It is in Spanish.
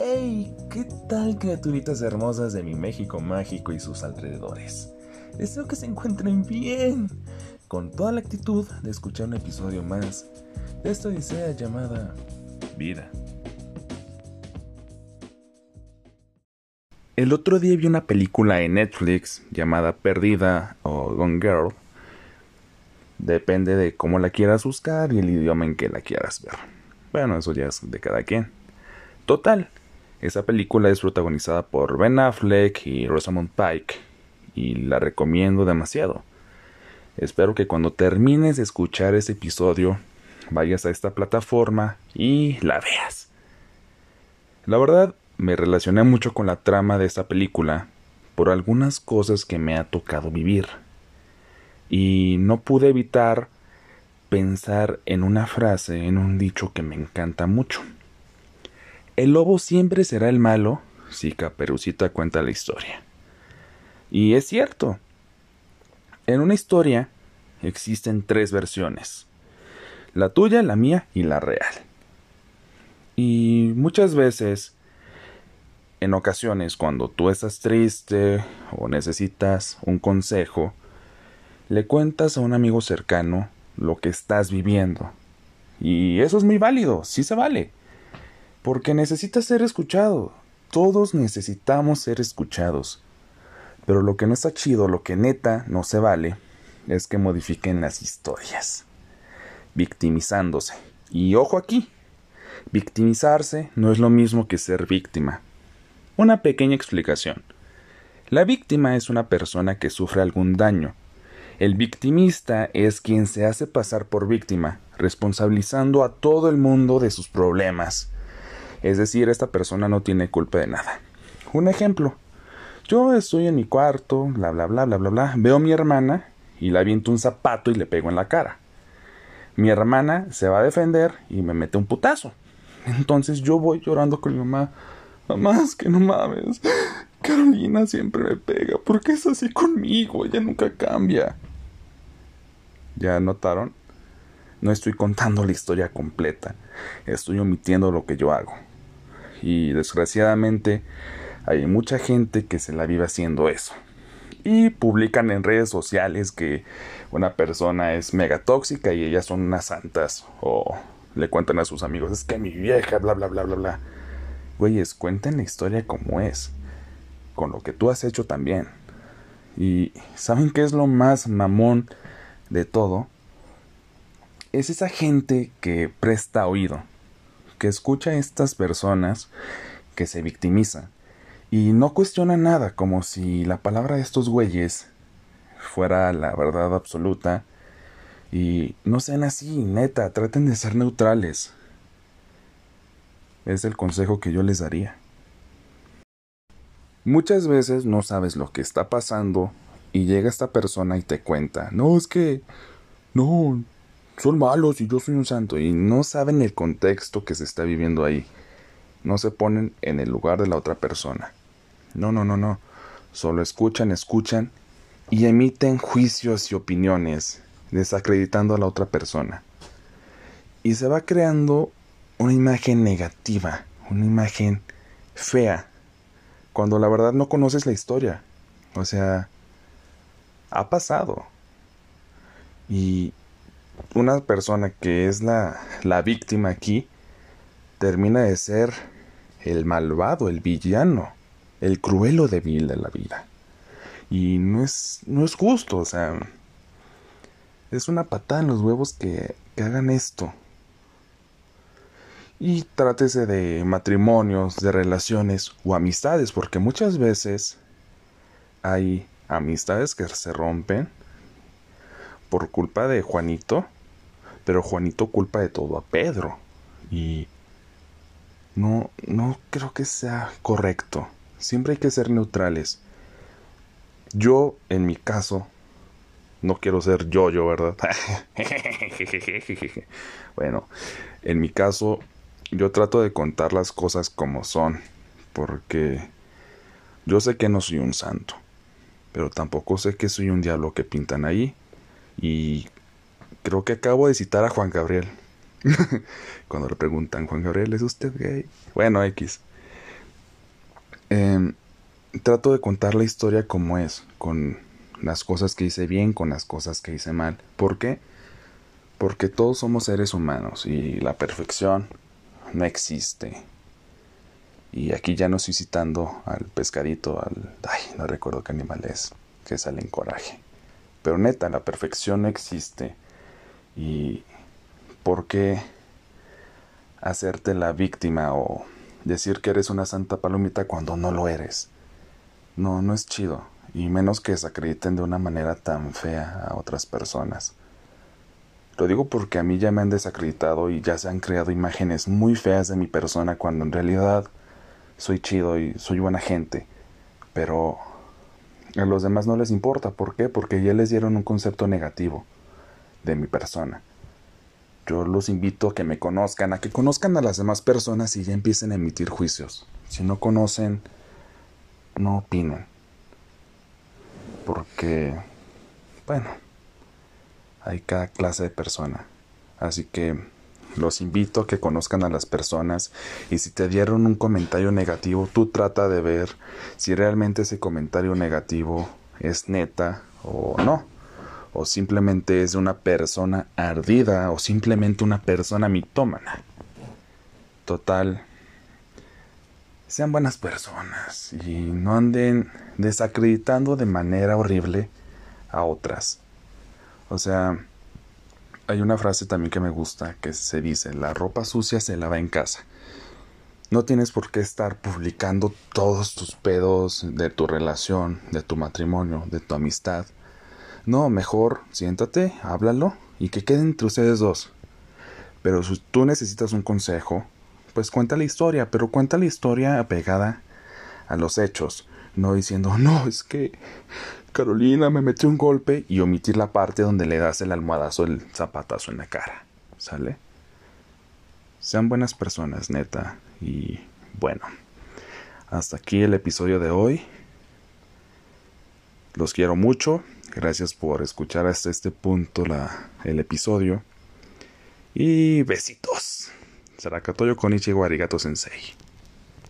¡Hey! ¿Qué tal criaturitas hermosas de mi México mágico y sus alrededores? Deseo que se encuentren bien, con toda la actitud de escuchar un episodio más de esta odisea llamada Vida. El otro día vi una película en Netflix llamada Perdida o Gone Girl. Depende de cómo la quieras buscar y el idioma en que la quieras ver. Bueno, eso ya es de cada quien. Total, esa película es protagonizada por Ben Affleck y Rosamund Pike y la recomiendo demasiado. Espero que cuando termines de escuchar ese episodio vayas a esta plataforma y la veas. La verdad, me relacioné mucho con la trama de esta película por algunas cosas que me ha tocado vivir. Y no pude evitar pensar en una frase, en un dicho que me encanta mucho. El lobo siempre será el malo si Caperucita cuenta la historia. Y es cierto. En una historia existen tres versiones. La tuya, la mía y la real. Y muchas veces, en ocasiones, cuando tú estás triste o necesitas un consejo, le cuentas a un amigo cercano lo que estás viviendo. Y eso es muy válido, sí se vale porque necesitas ser escuchado. Todos necesitamos ser escuchados. Pero lo que no está chido, lo que neta no se vale, es que modifiquen las historias, victimizándose. Y ojo aquí, victimizarse no es lo mismo que ser víctima. Una pequeña explicación. La víctima es una persona que sufre algún daño. El victimista es quien se hace pasar por víctima, responsabilizando a todo el mundo de sus problemas. Es decir, esta persona no tiene culpa de nada. Un ejemplo. Yo estoy en mi cuarto, bla bla bla bla bla bla, veo a mi hermana y le aviento un zapato y le pego en la cara. Mi hermana se va a defender y me mete un putazo. Entonces yo voy llorando con mi mamá. Mamá, es que no mames. Carolina siempre me pega. ¿Por qué es así conmigo? Ella nunca cambia. ¿Ya notaron? No estoy contando la historia completa. Estoy omitiendo lo que yo hago y desgraciadamente hay mucha gente que se la vive haciendo eso. Y publican en redes sociales que una persona es mega tóxica y ellas son unas santas. O le cuentan a sus amigos, es que mi vieja, bla, bla, bla, bla, bla. Güeyes, cuenten la historia como es. Con lo que tú has hecho también. Y ¿saben qué es lo más mamón de todo? Es esa gente que presta oído que escucha a estas personas que se victimizan y no cuestiona nada, como si la palabra de estos güeyes fuera la verdad absoluta. Y no sean así, neta, traten de ser neutrales. Es el consejo que yo les daría. Muchas veces no sabes lo que está pasando y llega esta persona y te cuenta, no, es que, no, son malos y yo soy un santo y no saben el contexto que se está viviendo ahí. No se ponen en el lugar de la otra persona. No, no, no, no. Solo escuchan, escuchan y emiten juicios y opiniones, desacreditando a la otra persona. Y se va creando una imagen negativa, una imagen fea, cuando la verdad no conoces la historia. O sea, ha pasado. Y una persona que es la, la víctima aquí termina de ser el malvado, el villano, el cruelo débil de la vida. Y no es, no es justo, o sea, es una patada en los huevos que, que hagan esto. Y trátese de matrimonios, de relaciones o amistades, porque muchas veces hay amistades que se rompen por culpa de Juanito, pero Juanito culpa de todo a Pedro. Y no, no creo que sea correcto. Siempre hay que ser neutrales. Yo, en mi caso, no quiero ser yo, yo, ¿verdad? bueno, en mi caso, yo trato de contar las cosas como son, porque yo sé que no soy un santo, pero tampoco sé que soy un diablo que pintan ahí. Y creo que acabo de citar a Juan Gabriel. Cuando le preguntan, Juan Gabriel, ¿es usted gay? Bueno, X. em, trato de contar la historia como es, con las cosas que hice bien, con las cosas que hice mal. ¿Por qué? Porque todos somos seres humanos y la perfección no existe. Y aquí ya no estoy citando al pescadito, al... Ay, no recuerdo qué animal es, que sale en coraje. Pero neta, la perfección no existe. ¿Y por qué hacerte la víctima o decir que eres una santa palomita cuando no lo eres? No, no es chido. Y menos que desacrediten de una manera tan fea a otras personas. Lo digo porque a mí ya me han desacreditado y ya se han creado imágenes muy feas de mi persona cuando en realidad soy chido y soy buena gente. Pero a los demás no les importa. ¿Por qué? Porque ya les dieron un concepto negativo de mi persona. Yo los invito a que me conozcan, a que conozcan a las demás personas y ya empiecen a emitir juicios. Si no conocen, no opinen. Porque, bueno, hay cada clase de persona. Así que los invito a que conozcan a las personas y si te dieron un comentario negativo, tú trata de ver si realmente ese comentario negativo es neta o no. O simplemente es una persona ardida o simplemente una persona mitómana. Total, sean buenas personas y no anden desacreditando de manera horrible a otras. O sea, hay una frase también que me gusta que se dice, la ropa sucia se lava en casa. No tienes por qué estar publicando todos tus pedos de tu relación, de tu matrimonio, de tu amistad. No, mejor siéntate, háblalo y que quede entre ustedes dos. Pero si tú necesitas un consejo, pues cuenta la historia, pero cuenta la historia apegada a los hechos, no diciendo, no, es que Carolina me metió un golpe y omitir la parte donde le das el almohadazo, el zapatazo en la cara. ¿Sale? Sean buenas personas, neta. Y bueno, hasta aquí el episodio de hoy. Los quiero mucho. Gracias por escuchar hasta este punto la, el episodio. Y besitos. Con Ichigo Arigato Sensei.